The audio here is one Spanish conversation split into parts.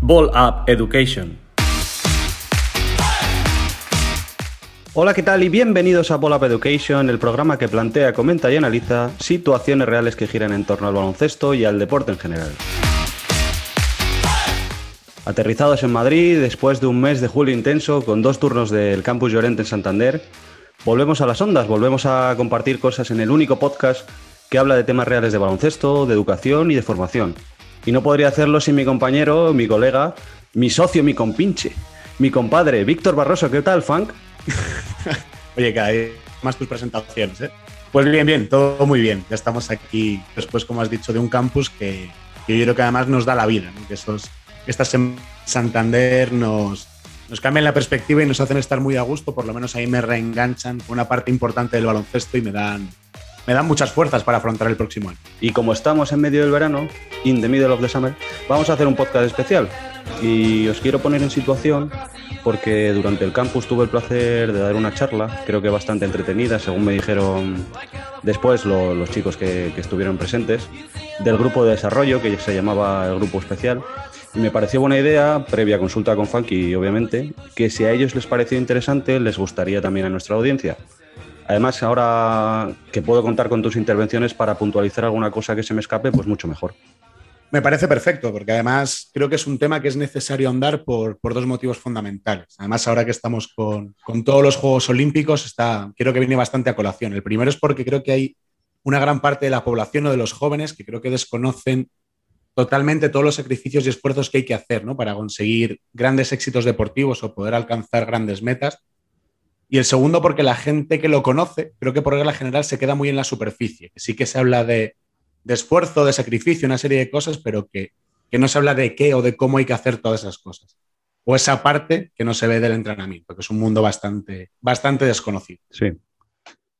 Ball Up Education. Hola, ¿qué tal? Y bienvenidos a Ball Up Education, el programa que plantea, comenta y analiza situaciones reales que giran en torno al baloncesto y al deporte en general. Aterrizados en Madrid, después de un mes de julio intenso, con dos turnos del Campus Llorente en Santander, volvemos a las ondas, volvemos a compartir cosas en el único podcast que habla de temas reales de baloncesto, de educación y de formación. Y no podría hacerlo sin mi compañero, mi colega, mi socio, mi compinche, mi compadre, Víctor Barroso. ¿Qué tal, Funk? Oye, cada vez más tus presentaciones, ¿eh? Pues bien, bien, todo muy bien. Ya estamos aquí después, como has dicho, de un campus que, yo creo que además nos da la vida, que esos, estas en Santander nos, nos cambian la perspectiva y nos hacen estar muy a gusto, por lo menos ahí me reenganchan con una parte importante del baloncesto y me dan, me dan muchas fuerzas para afrontar el próximo año. Y como estamos en medio del verano, in the middle of the summer, vamos a hacer un podcast especial. Y os quiero poner en situación porque durante el campus tuve el placer de dar una charla, creo que bastante entretenida, según me dijeron después los chicos que, que estuvieron presentes, del grupo de desarrollo que se llamaba el grupo especial. Y me pareció buena idea, previa consulta con Funky, obviamente, que si a ellos les pareció interesante, les gustaría también a nuestra audiencia. Además, ahora que puedo contar con tus intervenciones para puntualizar alguna cosa que se me escape, pues mucho mejor. Me parece perfecto, porque además creo que es un tema que es necesario andar por, por dos motivos fundamentales. Además, ahora que estamos con, con, todos los Juegos Olímpicos, está, creo que viene bastante a colación. El primero es porque creo que hay una gran parte de la población o de los jóvenes que creo que desconocen totalmente todos los sacrificios y esfuerzos que hay que hacer ¿no? para conseguir grandes éxitos deportivos o poder alcanzar grandes metas. Y el segundo, porque la gente que lo conoce, creo que por regla general se queda muy en la superficie. Sí que se habla de esfuerzo, de sacrificio, una serie de cosas, pero que, no se habla de qué o de cómo hay que hacer todas esas cosas. O esa parte que no se ve del entrenamiento, que es un mundo bastante, bastante desconocido. Sí.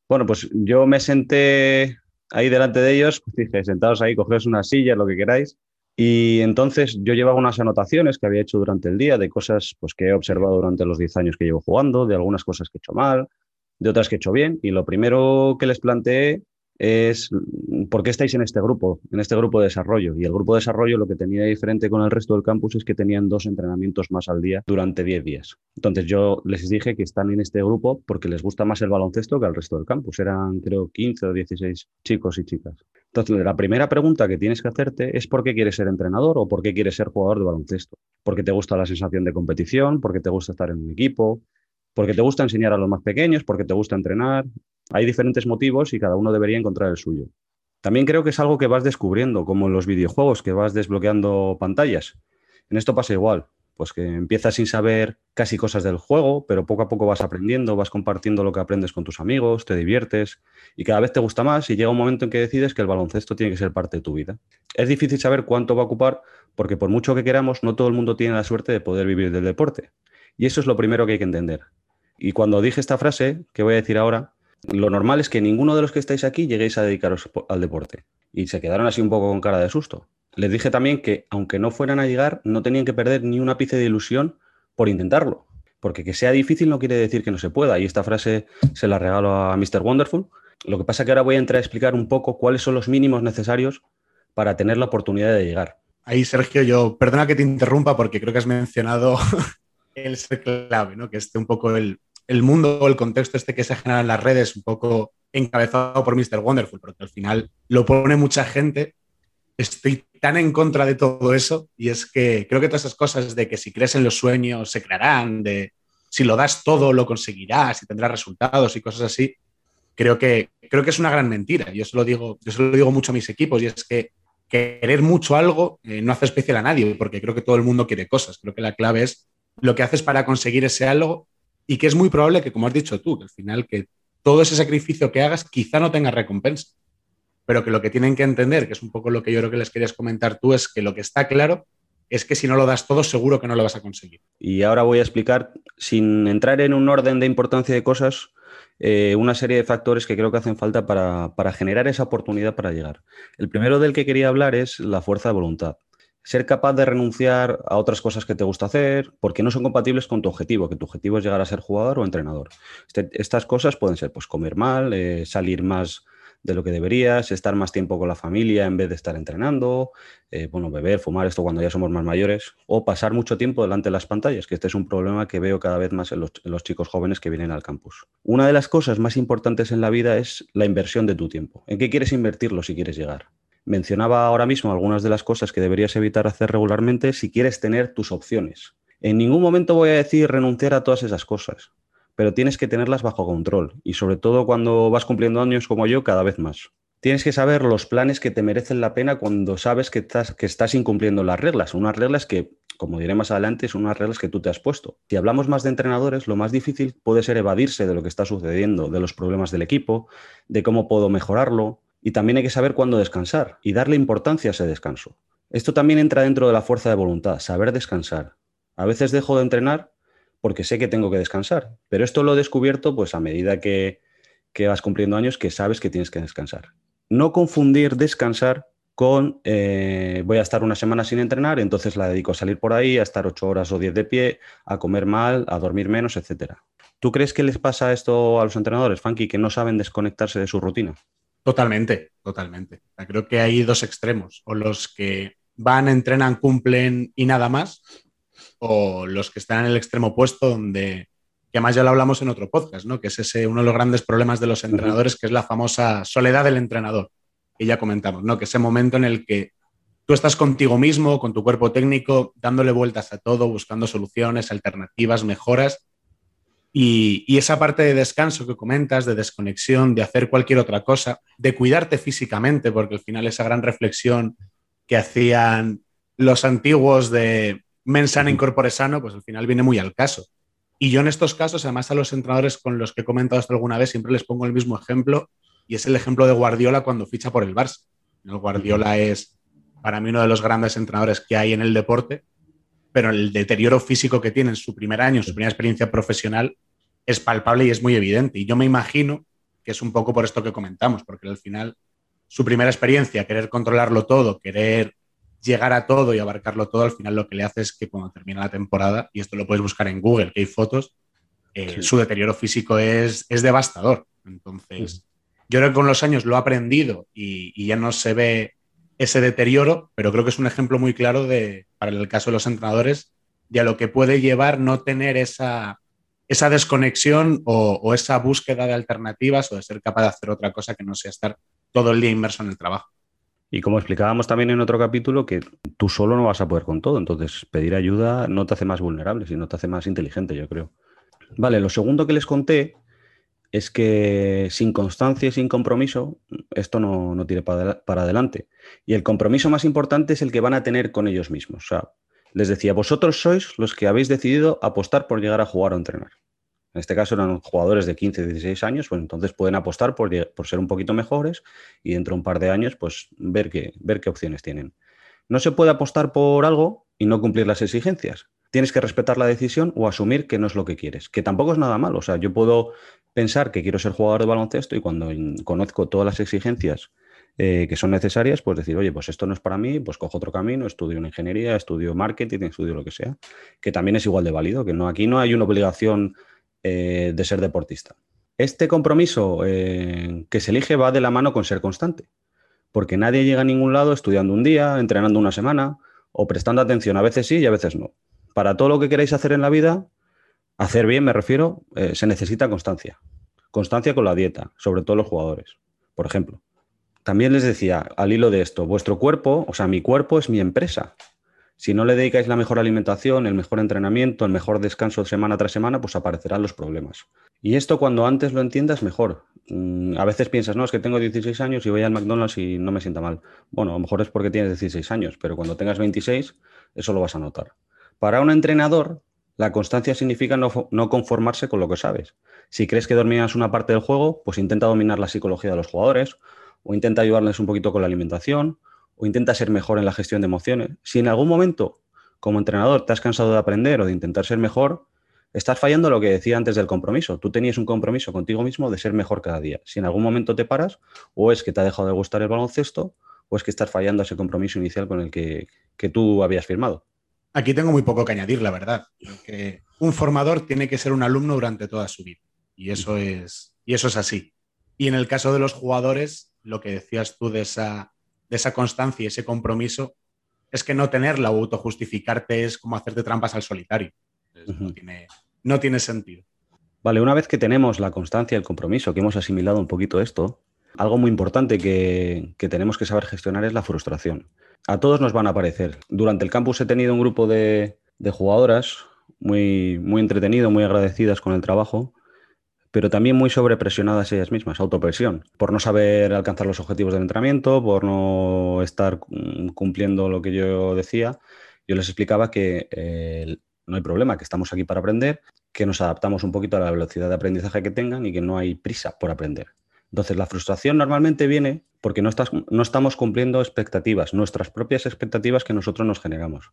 Bueno, pues yo me senté ahí delante de ellos, pues dije, sentados ahí, cogeos una silla, lo que queráis. Y entonces yo llevaba unas anotaciones que había hecho durante el día de cosas pues, que he observado durante los 10 años que llevo jugando, de algunas cosas que he hecho mal, de otras que he hecho bien. Y lo primero que les planteé es por qué estáis en este grupo, en este grupo de desarrollo. Y el grupo de desarrollo lo que tenía diferente con el resto del campus es que tenían dos entrenamientos más al día durante 10 días. Entonces yo les dije que están en este grupo porque les gusta más el baloncesto que al resto del campus. Eran creo 15 o 16 chicos y chicas. Entonces la primera pregunta que tienes que hacerte es por qué quieres ser entrenador o por qué quieres ser jugador de baloncesto. Porque te gusta la sensación de competición, porque te gusta estar en un equipo, porque te gusta enseñar a los más pequeños, porque te gusta entrenar, hay diferentes motivos y cada uno debería encontrar el suyo. También creo que es algo que vas descubriendo, como en los videojuegos, que vas desbloqueando pantallas. En esto pasa igual, pues que empiezas sin saber casi cosas del juego, pero poco a poco vas aprendiendo, vas compartiendo lo que aprendes con tus amigos, te diviertes y cada vez te gusta más y llega un momento en que decides que el baloncesto tiene que ser parte de tu vida. Es difícil saber cuánto va a ocupar porque por mucho que queramos, no todo el mundo tiene la suerte de poder vivir del deporte. Y eso es lo primero que hay que entender. Y cuando dije esta frase, que voy a decir ahora, lo normal es que ninguno de los que estáis aquí lleguéis a dedicaros al deporte. Y se quedaron así un poco con cara de susto. Les dije también que, aunque no fueran a llegar, no tenían que perder ni un ápice de ilusión por intentarlo. Porque que sea difícil no quiere decir que no se pueda. Y esta frase se la regalo a Mr. Wonderful. Lo que pasa es que ahora voy a entrar a explicar un poco cuáles son los mínimos necesarios para tener la oportunidad de llegar. Ahí, Sergio, yo, perdona que te interrumpa porque creo que has mencionado el ser clave, ¿no? Que esté un poco el, el mundo o el contexto este que se genera en las redes, un poco encabezado por Mr. Wonderful, porque al final lo pone mucha gente. Estoy tan en contra de todo eso y es que creo que todas esas cosas de que si crees en los sueños se crearán, de si lo das todo lo conseguirás y tendrás resultados y cosas así, creo que, creo que es una gran mentira. Yo se lo digo, yo se lo digo mucho a mis equipos y es que querer mucho algo eh, no hace especial a nadie, porque creo que todo el mundo quiere cosas. Creo que la clave es lo que haces para conseguir ese algo y que es muy probable que, como has dicho tú, que al final que todo ese sacrificio que hagas quizá no tenga recompensa, pero que lo que tienen que entender, que es un poco lo que yo creo que les querías comentar tú, es que lo que está claro es que si no lo das todo, seguro que no lo vas a conseguir. Y ahora voy a explicar, sin entrar en un orden de importancia de cosas, eh, una serie de factores que creo que hacen falta para, para generar esa oportunidad para llegar. El primero del que quería hablar es la fuerza de voluntad ser capaz de renunciar a otras cosas que te gusta hacer porque no son compatibles con tu objetivo, que tu objetivo es llegar a ser jugador o entrenador. Este, estas cosas pueden ser pues comer mal, eh, salir más de lo que deberías, estar más tiempo con la familia en vez de estar entrenando, eh, bueno, beber, fumar, esto cuando ya somos más mayores, o pasar mucho tiempo delante de las pantallas, que este es un problema que veo cada vez más en los, en los chicos jóvenes que vienen al campus. Una de las cosas más importantes en la vida es la inversión de tu tiempo. ¿En qué quieres invertirlo si quieres llegar? Mencionaba ahora mismo algunas de las cosas que deberías evitar hacer regularmente si quieres tener tus opciones. En ningún momento voy a decir renunciar a todas esas cosas pero tienes que tenerlas bajo control y sobre todo cuando vas cumpliendo años como yo, cada vez más. Tienes que saber los planes que te merecen la pena cuando sabes que estás, que estás incumpliendo las reglas. Unas reglas que, como diré más adelante, son unas reglas que tú te has puesto. Si hablamos más de entrenadores, lo más difícil puede ser evadirse de lo que está sucediendo, de los problemas del equipo, de cómo puedo mejorarlo. Y también hay que saber cuándo descansar y darle importancia a ese descanso. Esto también entra dentro de la fuerza de voluntad, saber descansar. A veces dejo de entrenar porque sé que tengo que descansar. Pero esto lo he descubierto pues a medida que, vas cumpliendo años que sabes que tienes que descansar. No confundir descansar con eh, voy a estar una semana sin entrenar, entonces la dedico a salir por ahí, a estar ocho horas o diez de pie, a comer mal, a dormir menos, etc. ¿Tú crees que les pasa esto a los entrenadores, Funky, que no saben desconectarse de su rutina? Totalmente, totalmente. Creo que hay dos extremos, o los que van, entrenan, cumplen y nada más, o los que están en el extremo opuesto, donde, que además ya lo hablamos en otro podcast, ¿no? que es ese uno de los grandes problemas de los entrenadores, que es la famosa soledad del entrenador, que ya comentamos, ¿no? que ese momento en el que tú estás contigo mismo, con tu cuerpo técnico, dándole vueltas a todo, buscando soluciones, alternativas, mejoras. Y, y, esa parte de descanso que comentas, de desconexión, de hacer cualquier otra cosa, de cuidarte físicamente, porque al final esa gran reflexión que hacían los antiguos de mensana incorpore sano, pues al final viene muy al caso. Y yo en estos casos, además a los entrenadores con los que he comentado esto alguna vez, siempre les pongo el mismo ejemplo y es el ejemplo de Guardiola cuando ficha por el Barça. El Guardiola es para mí uno de los grandes entrenadores que hay en el deporte, pero el deterioro físico que tiene en su primer año, en su primera experiencia profesional, es palpable y es muy evidente. Y yo me imagino que es un poco por esto que comentamos, porque al final su primera experiencia, querer controlarlo todo, querer llegar a todo y abarcarlo todo, al final lo que le hace es que cuando termina la temporada, y esto lo puedes buscar en Google, que hay fotos, eh, su deterioro físico es, es devastador. Entonces, yo creo que con los años lo ha aprendido y, ya no se ve ese deterioro, pero creo que es un ejemplo muy claro de, para el caso de los entrenadores, de a lo que puede llevar no tener esa, esa desconexión o, o, esa búsqueda de alternativas o de ser capaz de hacer otra cosa que no sea estar todo el día inmerso en el trabajo. Y como explicábamos también en otro capítulo, que tú solo no vas a poder con todo, entonces pedir ayuda no te hace más vulnerable, sino te hace más inteligente, yo creo. Vale, lo segundo que les conté es que sin constancia y sin compromiso, esto no, no tiene para, para adelante. Y el compromiso más importante es el que van a tener con ellos mismos. O sea, les decía, vosotros sois los que habéis decidido apostar por llegar a jugar o entrenar en este caso eran jugadores de 15, 16 años, pues entonces pueden apostar por, ser un poquito mejores y dentro de un par de años, pues ver qué, ver qué opciones tienen. No se puede apostar por algo y no cumplir las exigencias. Tienes que respetar la decisión o asumir que no es lo que quieres, que tampoco es nada malo. O sea, yo puedo pensar que quiero ser jugador de baloncesto y cuando conozco todas las exigencias eh, que son necesarias, pues decir, oye, pues esto no es para mí, pues cojo otro camino, estudio una ingeniería, estudio marketing, estudio lo que sea, que también es igual de válido, que no, aquí no hay una obligación eh, de ser deportista. Este compromiso eh, que se elige va de la mano con ser constante, porque nadie llega a ningún lado estudiando un día, entrenando una semana o prestando atención. A veces sí y a veces no. Para todo lo que queráis hacer en la vida, hacer bien me refiero, eh, se necesita constancia. Constancia con la dieta, sobre todo los jugadores, por ejemplo. También les decía, al hilo de esto, vuestro cuerpo, o sea, mi cuerpo es mi empresa. Si no le dedicáis la mejor alimentación, el mejor entrenamiento, el mejor descanso semana tras semana, pues aparecerán los problemas. Y esto cuando antes lo entiendas, mejor. Mm, a veces piensas, no, es que tengo 16 años y voy al McDonald's y no me sienta mal. Bueno, a lo mejor es porque tienes 16 años, pero cuando tengas 26, eso lo vas a notar. Para un entrenador, la constancia significa no, conformarse con lo que sabes. Si crees que dominas una parte del juego, pues intenta dominar la psicología de los jugadores o intenta ayudarles un poquito con la alimentación o intenta ser mejor en la gestión de emociones. Si en algún momento, como entrenador, te has cansado de aprender o de intentar ser mejor, estás fallando lo que decía antes del compromiso. Tú tenías un compromiso contigo mismo de ser mejor cada día. Si en algún momento te paras, o es que te ha dejado de gustar el baloncesto, o es que estás fallando ese compromiso inicial con el que, tú habías firmado. Aquí tengo muy poco que añadir, la verdad. Que un formador tiene que ser un alumno durante toda su vida. Y eso es, y eso es así. Y en el caso de los jugadores, lo que decías tú de esa, de esa constancia y ese compromiso, es que no tenerla o autojustificarte es como hacerte trampas al solitario. no, tiene, no tiene sentido. Vale, una vez que tenemos la constancia y el compromiso, que hemos asimilado un poquito esto, algo muy importante que, tenemos que saber gestionar es la frustración. A todos nos van a aparecer. Durante el campus he tenido un grupo de, jugadoras muy, muy entretenido, muy agradecidas con el trabajo, pero también muy sobrepresionadas ellas mismas, autopresión, por no saber alcanzar los objetivos del entrenamiento, por no estar cumpliendo lo que yo decía. Yo les explicaba que eh, no hay problema, que estamos aquí para aprender, que nos adaptamos un poquito a la velocidad de aprendizaje que tengan y que no hay prisa por aprender. Entonces, la frustración normalmente viene porque no, no estamos cumpliendo expectativas, nuestras propias expectativas que nosotros nos generamos.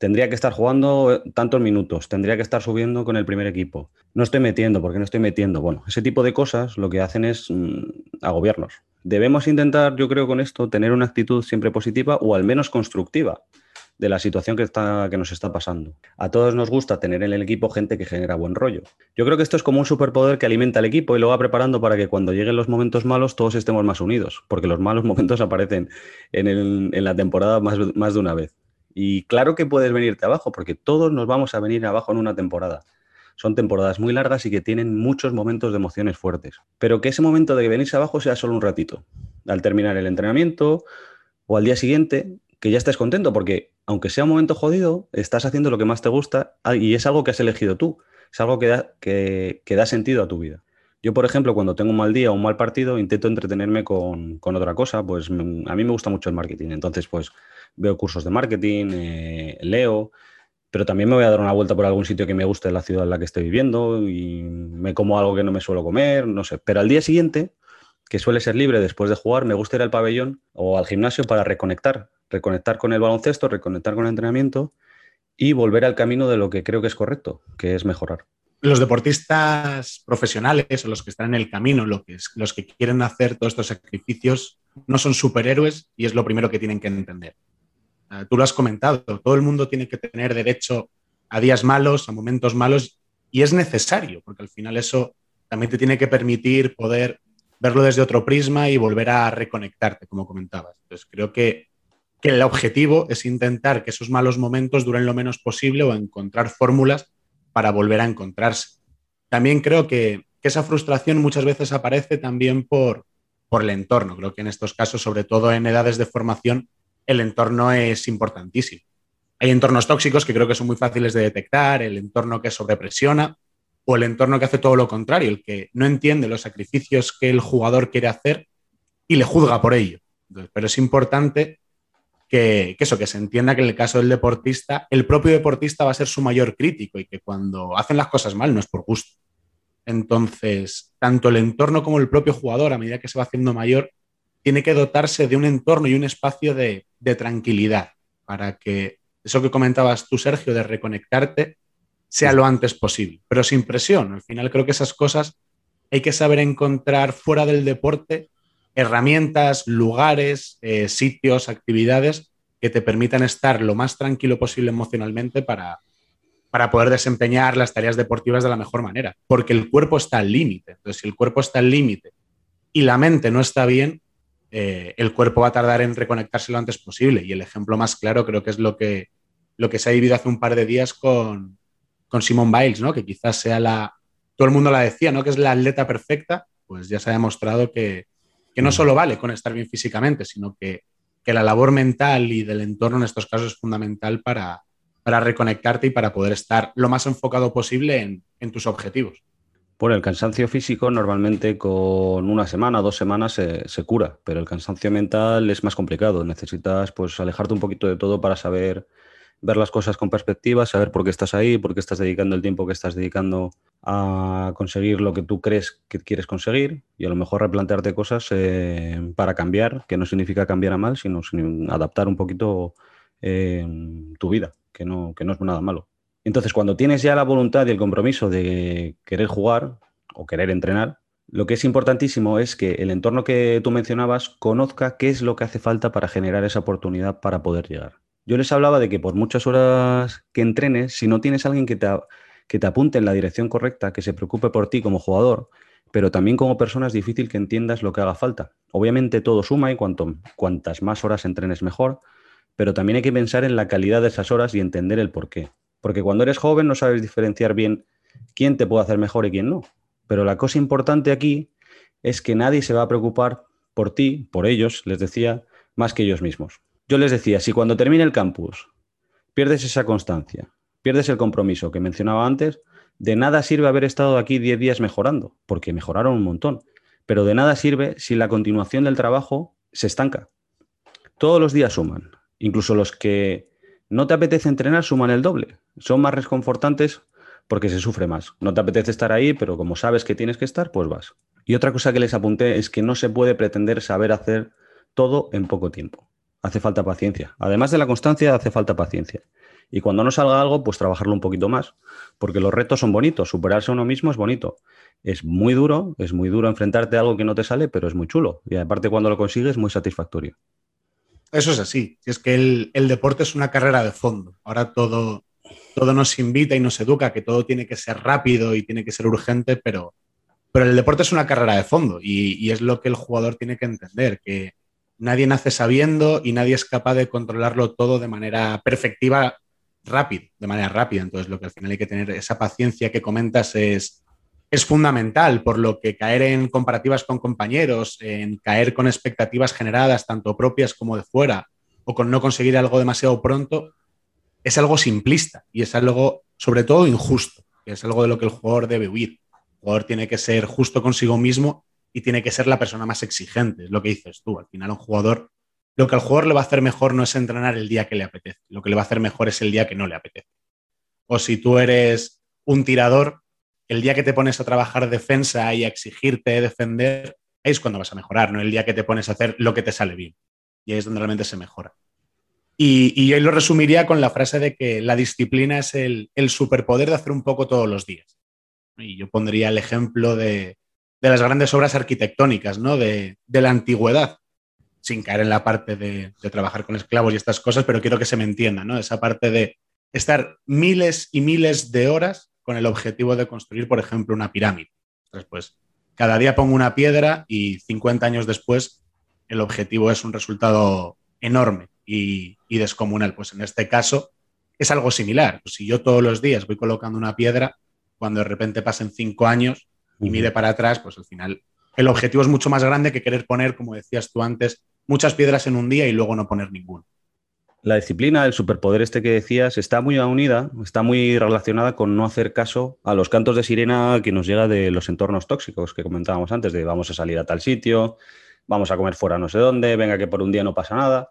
Tendría que estar jugando tantos minutos, tendría que estar subiendo con el primer equipo. No estoy metiendo, porque no estoy metiendo? Bueno, ese tipo de cosas lo que hacen es mm, agobiarnos. Debemos intentar, yo creo, con esto, tener una actitud siempre positiva o al menos constructiva de la situación que, está, que nos está pasando. A todos nos gusta tener en el equipo gente que genera buen rollo. Yo creo que esto es como un superpoder que alimenta al equipo y lo va preparando para que cuando lleguen los momentos malos todos estemos más unidos, porque los malos momentos aparecen en, la temporada más de una vez. Y claro que puedes venirte abajo, porque todos nos vamos a venir abajo en una temporada. Son temporadas muy largas y que tienen muchos momentos de emociones fuertes. Pero que ese momento de venirse abajo sea solo un ratito. Al terminar el entrenamiento o al día siguiente, que ya estés contento, porque aunque sea un momento jodido, estás haciendo lo que más te gusta ah, y es algo que has elegido tú, es algo que da, que, da sentido a tu vida. Yo, por ejemplo, cuando tengo un mal día o un mal partido, intento entretenerme con, otra cosa, pues a mí me gusta mucho el marketing, entonces pues veo cursos de marketing, eh, leo, pero también me voy a dar una vuelta por algún sitio que me guste de la ciudad en la que estoy viviendo y me como algo que no me suelo comer, no sé. Pero al día siguiente, que suele ser libre después de jugar, me gusta ir al pabellón o al gimnasio para reconectar, reconectar con el baloncesto, reconectar con el entrenamiento y volver al camino de lo que creo que es correcto, que es mejorar. Los deportistas profesionales o los que están en el camino, los que quieren hacer todos estos sacrificios, no son superhéroes y es lo primero que tienen que entender. Ah, tú lo has comentado, todo el mundo tiene que tener derecho a días malos, a momentos malos, y es necesario, porque al final eso también te tiene que permitir poder verlo desde otro prisma y volver a reconectarte, como comentabas. Entonces, creo que que el objetivo es intentar que esos malos momentos duren lo menos posible o encontrar fórmulas para volver a encontrarse. También creo que, esa frustración muchas veces aparece también por, por el entorno. Creo que en estos casos, sobre todo en edades de formación, el entorno es importantísimo. Hay entornos tóxicos que creo que son muy fáciles de detectar, el entorno que sobrepresiona o el entorno que hace todo lo contrario, el que no entiende los sacrificios que el jugador quiere hacer y le juzga por ello. pero es importante que, eso, que se entienda que en el caso del deportista, el propio deportista va a ser su mayor crítico y que cuando hacen las cosas mal no es por gusto. Entonces, tanto el entorno como el propio jugador, a medida que se va haciendo mayor, tiene que dotarse de un entorno y un espacio de, de tranquilidad para que eso que comentabas tú, Sergio, de reconectarte, sea lo antes posible, pero sin presión. Al final creo que esas cosas hay que saber encontrar fuera del deporte herramientas, lugares, eh, sitios, actividades que te permitan estar lo más tranquilo posible emocionalmente para, para poder desempeñar las tareas deportivas de la mejor manera, porque el cuerpo está al límite. Entonces, si el cuerpo está al límite y la mente no está bien, eh, el cuerpo va a tardar en reconectarse lo antes posible. Y el ejemplo más claro creo que es lo que, lo que se ha vivido hace un par de días con, con Simone Biles, ¿no? que quizás sea la, todo el mundo la decía, ¿no? que es la atleta perfecta, pues ya se ha demostrado que, que no solo vale con estar bien físicamente, sino que, la labor mental y del entorno en estos casos es fundamental para, para reconectarte y para poder estar lo más enfocado posible en, tus objetivos. Bueno, el cansancio físico normalmente con una semana, dos semanas se, se, cura, pero el cansancio mental es más complicado. Necesitas pues alejarte un poquito de todo para saber ver las cosas con perspectiva, saber por qué estás ahí, por qué estás dedicando el tiempo que estás dedicando a conseguir lo que tú crees que quieres conseguir y a lo mejor replantearte cosas eh, para cambiar, que no significa cambiar a mal, sino, adaptar un poquito eh, tu vida, que no, que no es nada malo. Entonces, cuando tienes ya la voluntad y el compromiso de querer jugar o querer entrenar, lo que es importantísimo es que el entorno que tú mencionabas conozca qué es lo que hace falta para generar esa oportunidad para poder llegar. Yo les hablaba de que por muchas horas que entrenes, si no tienes alguien que te, que te apunte en la dirección correcta, que se preocupe por ti como jugador, pero también como persona es difícil que entiendas lo que haga falta. Obviamente todo suma y cuanto, cuantas más horas entrenes mejor, pero también hay que pensar en la calidad de esas horas y entender el por qué. Porque cuando eres joven no sabes diferenciar bien quién te puede hacer mejor y quién no. Pero la cosa importante aquí es que nadie se va a preocupar por ti, por ellos, les decía, más que ellos mismos. Yo les decía, si cuando termine el campus pierdes esa constancia, pierdes el compromiso que mencionaba antes, de nada sirve haber estado aquí 10 días mejorando, porque mejoraron un montón, pero de nada sirve si la continuación del trabajo se estanca. Todos los días suman, incluso los que no te apetece entrenar suman el doble, son más reconfortantes porque se sufre más. No te apetece estar ahí, pero como sabes que tienes que estar, pues vas. Y otra cosa que les apunté es que no se puede pretender saber hacer todo en poco tiempo. Hace falta paciencia. Además de la constancia, hace falta paciencia. Y cuando no salga algo, pues trabajarlo un poquito más, porque los retos son bonitos, superarse a uno mismo es bonito. Es muy duro, es muy duro enfrentarte a algo que no te sale, pero es muy chulo. Y aparte cuando lo consigues, muy satisfactorio. Eso es así. Es que el, deporte es una carrera de fondo. Ahora todo, todo nos invita y nos educa que todo tiene que ser rápido y tiene que ser urgente, pero, pero el deporte es una carrera de fondo y, es lo que el jugador tiene que entender, que nadie nace sabiendo y nadie es capaz de controlarlo todo de manera perfectiva, rápido, de manera rápida. Entonces, lo que al final hay que tener, esa paciencia que comentas es, es fundamental, por lo que caer en comparativas con compañeros, en caer con expectativas generadas, tanto propias como de fuera, o con no conseguir algo demasiado pronto, es algo simplista y es algo, sobre todo, injusto, es algo de lo que el jugador debe huir. El jugador tiene que ser justo consigo mismo y tiene que ser la persona más exigente, es lo que dices tú. Al final, un jugador, lo que al jugador le va a hacer mejor no es entrenar el día que le apetece, lo que le va a hacer mejor es el día que no le apetece. O si tú eres un tirador, el día que te pones a trabajar defensa y a exigirte defender, ahí es cuando vas a mejorar, no el día que te pones a hacer lo que te sale bien. Y ahí es donde realmente se mejora. Y, yo lo resumiría con la frase de que la disciplina es el, superpoder de hacer un poco todos los días. Y yo pondría el ejemplo de, las grandes obras arquitectónicas, ¿no? De, la antigüedad, sin caer en la parte de, trabajar con esclavos y estas cosas, pero quiero que se me entienda, ¿no? Esa parte de estar miles y miles de horas con el objetivo de construir, por ejemplo, una pirámide. Entonces, pues, cada día pongo una piedra y 50 años después el objetivo es un resultado enorme y, descomunal. Pues en este caso es algo similar. Pues si yo todos los días voy colocando una piedra, cuando de repente pasen cinco años y mire para atrás, pues al final el objetivo es mucho más grande que querer poner, como decías tú antes, muchas piedras en un día y luego no poner ninguna. La disciplina, el superpoder este que decías, está muy unida, está muy relacionada con no hacer caso a los cantos de sirena que nos llega de los entornos tóxicos que comentábamos antes, de vamos a salir a tal sitio, vamos a comer fuera no sé dónde, venga que por un día no pasa nada.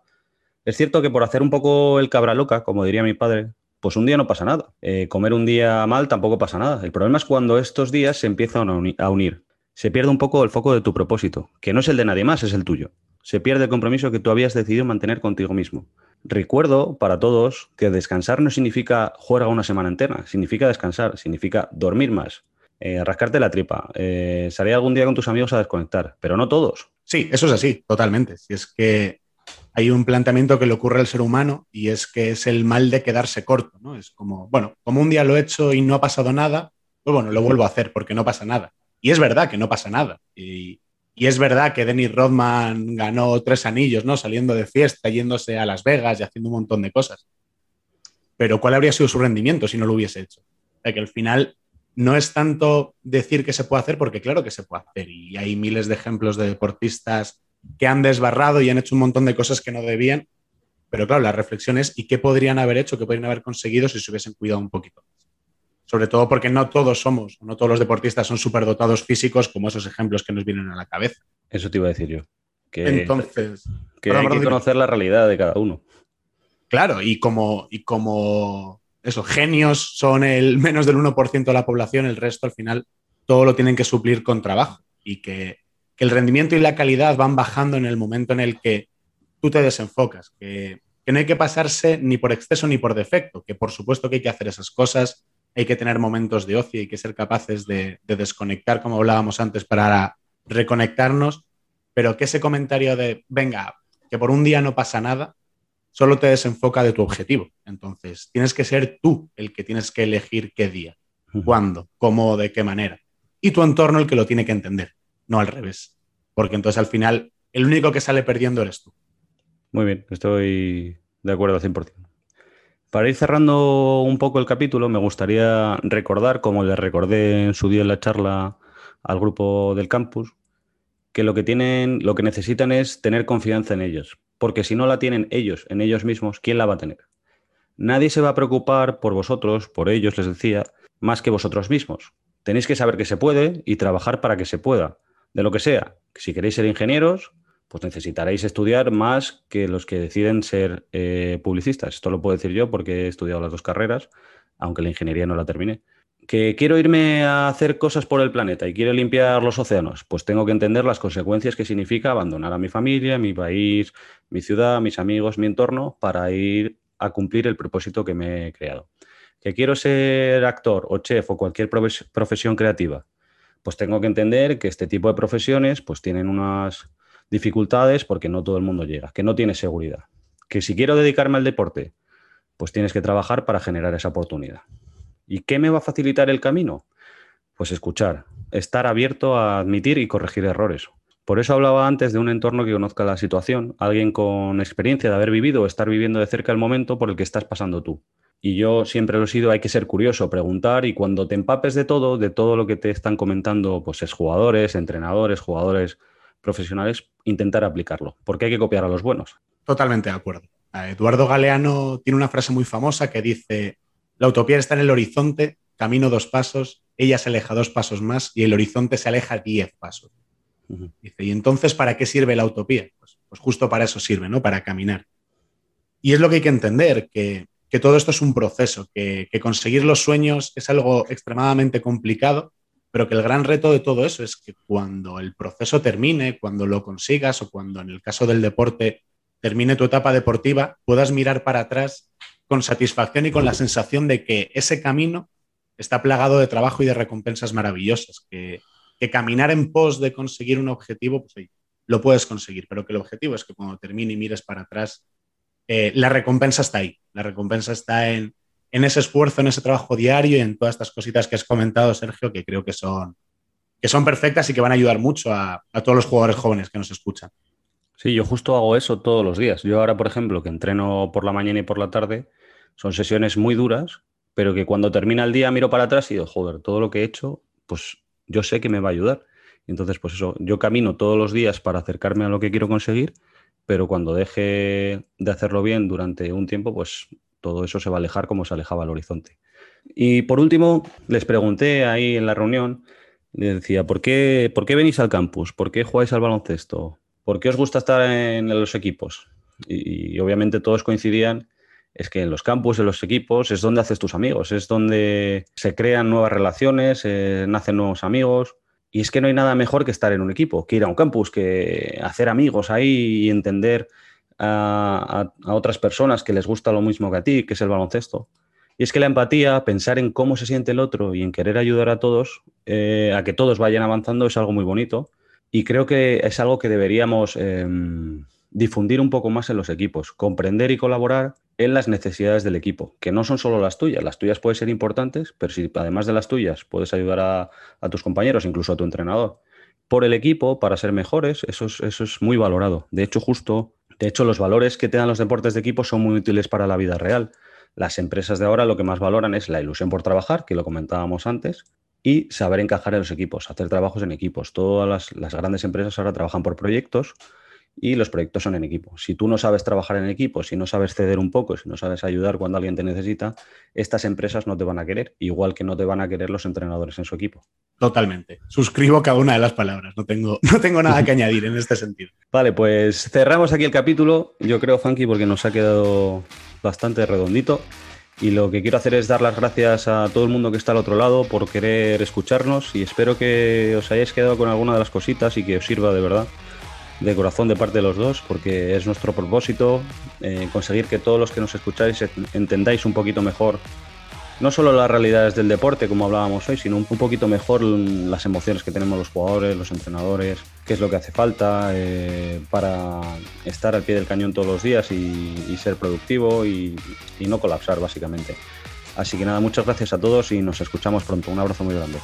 Es cierto que por hacer un poco el cabra loca, como diría mi padre, pues un día no pasa nada. Eh, comer un día mal tampoco pasa nada. El problema es cuando estos días se empiezan a unir. Se pierde un poco el foco de tu propósito, que no es el de nadie más, es el tuyo. Se pierde el compromiso que tú habías decidido mantener contigo mismo. Recuerdo para todos que descansar no significa jugar una semana entera, significa descansar, significa dormir más, eh, rascarte la tripa, eh, salir algún día con tus amigos a desconectar, pero no todos. Sí, eso es así, totalmente. Si es que hay un planteamiento que le ocurre al ser humano y es que es el mal de quedarse corto, ¿no? Es como, bueno, como un día lo he hecho y no ha pasado nada, pues bueno, lo vuelvo a hacer porque no pasa nada. Y es verdad que no pasa nada. Y, es verdad que Dennis Rodman ganó tres anillos, ¿no? Saliendo de fiesta, yéndose a Las Vegas y haciendo un montón de cosas. Pero ¿cuál habría sido su rendimiento si no lo hubiese hecho? que al final no es tanto decir que se puede hacer, porque claro que se puede hacer. Y hay miles de ejemplos de deportistas que han desbarrado y han hecho un montón de cosas que no debían. Pero claro, la reflexión es ¿y qué podrían haber hecho, qué podrían haber conseguido si se hubiesen cuidado un poquito Sobre todo porque no todos somos, no todos los deportistas son superdotados físicos como esos ejemplos que nos vienen a la cabeza. Eso te iba a decir yo. Que, Entonces, que hay que conocer la realidad de cada uno. Claro, y como, y como esos genios son el menos del 1% de la población, el resto al final todo lo tienen que suplir con trabajo y que que el rendimiento y la calidad van bajando en el momento en el que tú te desenfocas, que, no hay que pasarse ni por exceso ni por defecto, que por supuesto que hay que hacer esas cosas, hay que tener momentos de ocio, hay que ser capaces de, desconectar, como hablábamos antes, para reconectarnos, pero que ese comentario de, venga, que por un día no pasa nada, solo te desenfoca de tu objetivo. Entonces, tienes que ser tú el que tienes que elegir qué día, cuándo, cómo, de qué manera. Y tu entorno el que lo tiene que entender no al revés. Porque entonces al final el único que sale perdiendo eres tú. Muy bien, estoy de acuerdo al 100%. Para ir cerrando un poco el capítulo, me gustaría recordar, como les recordé en su día en la charla al grupo del campus, que lo que tienen, lo que necesitan es tener confianza en ellos, porque si no la tienen ellos, en ellos mismos, ¿quién la va a tener? Nadie se va a preocupar por vosotros, por ellos, les decía, más que vosotros mismos. Tenéis que saber que se puede y trabajar para que se pueda, de lo que sea. Si queréis ser ingenieros, pues necesitaréis estudiar más que los que deciden ser eh, publicistas. Esto lo puedo decir yo porque he estudiado las dos carreras, aunque la ingeniería no la terminé. Que quiero irme a hacer cosas por el planeta y quiero limpiar los océanos, pues tengo que entender las consecuencias que significa abandonar a mi familia, mi país, mi ciudad, mis amigos, mi entorno, para ir a cumplir el propósito que me he creado. Que quiero ser actor o chef o cualquier profesión creativa, pues tengo que entender que este tipo de profesiones pues tienen unas dificultades porque no todo el mundo llega, que no tiene seguridad. Que si quiero dedicarme al deporte, pues tienes que trabajar para generar esa oportunidad. ¿Y qué me va a facilitar el camino? Pues escuchar, estar abierto a admitir y corregir errores. Por eso hablaba antes de un entorno que conozca la situación, alguien con experiencia de haber vivido o estar viviendo de cerca el momento por el que estás pasando tú. Y yo siempre lo he sido, hay que ser curioso, preguntar y cuando te empapes de todo, de todo lo que te están comentando, pues es jugadores, entrenadores, jugadores profesionales, intentar aplicarlo, porque hay que copiar a los buenos. Totalmente de acuerdo. Eduardo Galeano tiene una frase muy famosa que dice, la utopía está en el horizonte, camino dos pasos, ella se aleja dos pasos más y el horizonte se aleja diez pasos. Dice, ¿y entonces para qué sirve la utopía? Pues, pues, justo para eso sirve, ¿no? Para caminar. Y es lo que hay que entender, que, todo esto es un proceso, que, que, conseguir los sueños es algo extremadamente complicado pero que el gran reto de todo eso es que cuando el proceso termine, cuando lo consigas o cuando en el caso del deporte termine tu etapa deportiva, puedas mirar para atrás con satisfacción y con la sensación de que ese camino está plagado de trabajo y de recompensas maravillosas, que, caminar en pos de conseguir un objetivo, pues lo puedes conseguir, pero que el objetivo es que cuando termine y mires para atrás, eh, la recompensa está ahí, la recompensa está en, en ese esfuerzo, en ese trabajo diario y en todas estas cositas que has comentado, Sergio, que creo que son, que son perfectas y que van a ayudar mucho a, todos los jugadores jóvenes que nos escuchan. Sí, yo justo hago eso todos los días. Yo ahora, por ejemplo, que entreno por la mañana y por la tarde, son sesiones muy duras, pero que cuando termina el día miro para atrás y digo, joder, todo lo que he hecho, pues yo sé que me va a ayudar. entonces, pues eso, yo camino todos los días para acercarme a lo que quiero conseguir, pero cuando deje de hacerlo bien durante un tiempo, pues todo eso se va a alejar como se alejaba el horizonte. Y por último, les pregunté ahí en la reunión, les decía, ¿por qué, ¿por qué venís al campus? ¿Por qué jugáis al baloncesto? ¿Por qué os gusta estar en los equipos? Y, obviamente todos coincidían, es que en los campus, en los equipos, es donde haces tus amigos, es donde se crean nuevas relaciones, eh, nacen nuevos amigos. Y es que no hay nada mejor que estar en un equipo, que ir a un campus, que hacer amigos ahí y entender a, otras personas que les gusta lo mismo que a ti, que es el baloncesto. Y es que la empatía, pensar en cómo se siente el otro y en querer ayudar a todos, eh, a que todos vayan avanzando, es algo muy bonito. Y creo que es algo que deberíamos em, difundir un poco más en los equipos, comprender y colaborar en las necesidades del equipo, que no son solo las tuyas. Las tuyas pueden ser importantes, pero si además de las tuyas puedes ayudar a, a tus compañeros, incluso a tu entrenador, por el equipo para ser mejores, eso es, eso es muy valorado. De hecho, justo de hecho, los valores que te dan los deportes de equipo son muy útiles para la vida real. Las empresas de ahora lo que más valoran es la ilusión por trabajar, que lo comentábamos antes, y saber encajar en los equipos, hacer trabajos en equipos. Todas las, grandes empresas ahora trabajan por proyectos y los proyectos son en equipo. Si tú no sabes trabajar en equipo, si no sabes ceder un poco, si no sabes ayudar cuando alguien te necesita, estas empresas no te van a querer, igual que no te van a querer los entrenadores en su equipo. Totalmente. Suscribo cada una de las palabras. No tengo, no tengo nada que añadir en este sentido. Vale, pues cerramos aquí el capítulo. Yo creo, Funky, porque nos ha quedado bastante redondito. Y lo que quiero hacer es dar las gracias a todo el mundo que está al otro lado por querer escucharnos y espero que os hayáis quedado con alguna de las cositas y que os sirva de verdad, de corazón de parte de los dos, porque es nuestro propósito eh, conseguir que todos los que nos escucháis entendáis un poquito mejor no solo las realidades del deporte, como hablábamos hoy, sino un, poquito mejor las emociones que tenemos los jugadores, los entrenadores, qué es lo que hace falta eh, para estar al pie del cañón todos los días y, ser productivo y, y no colapsar, básicamente. Así que nada, muchas gracias a todos y nos escuchamos pronto. Un abrazo muy grande.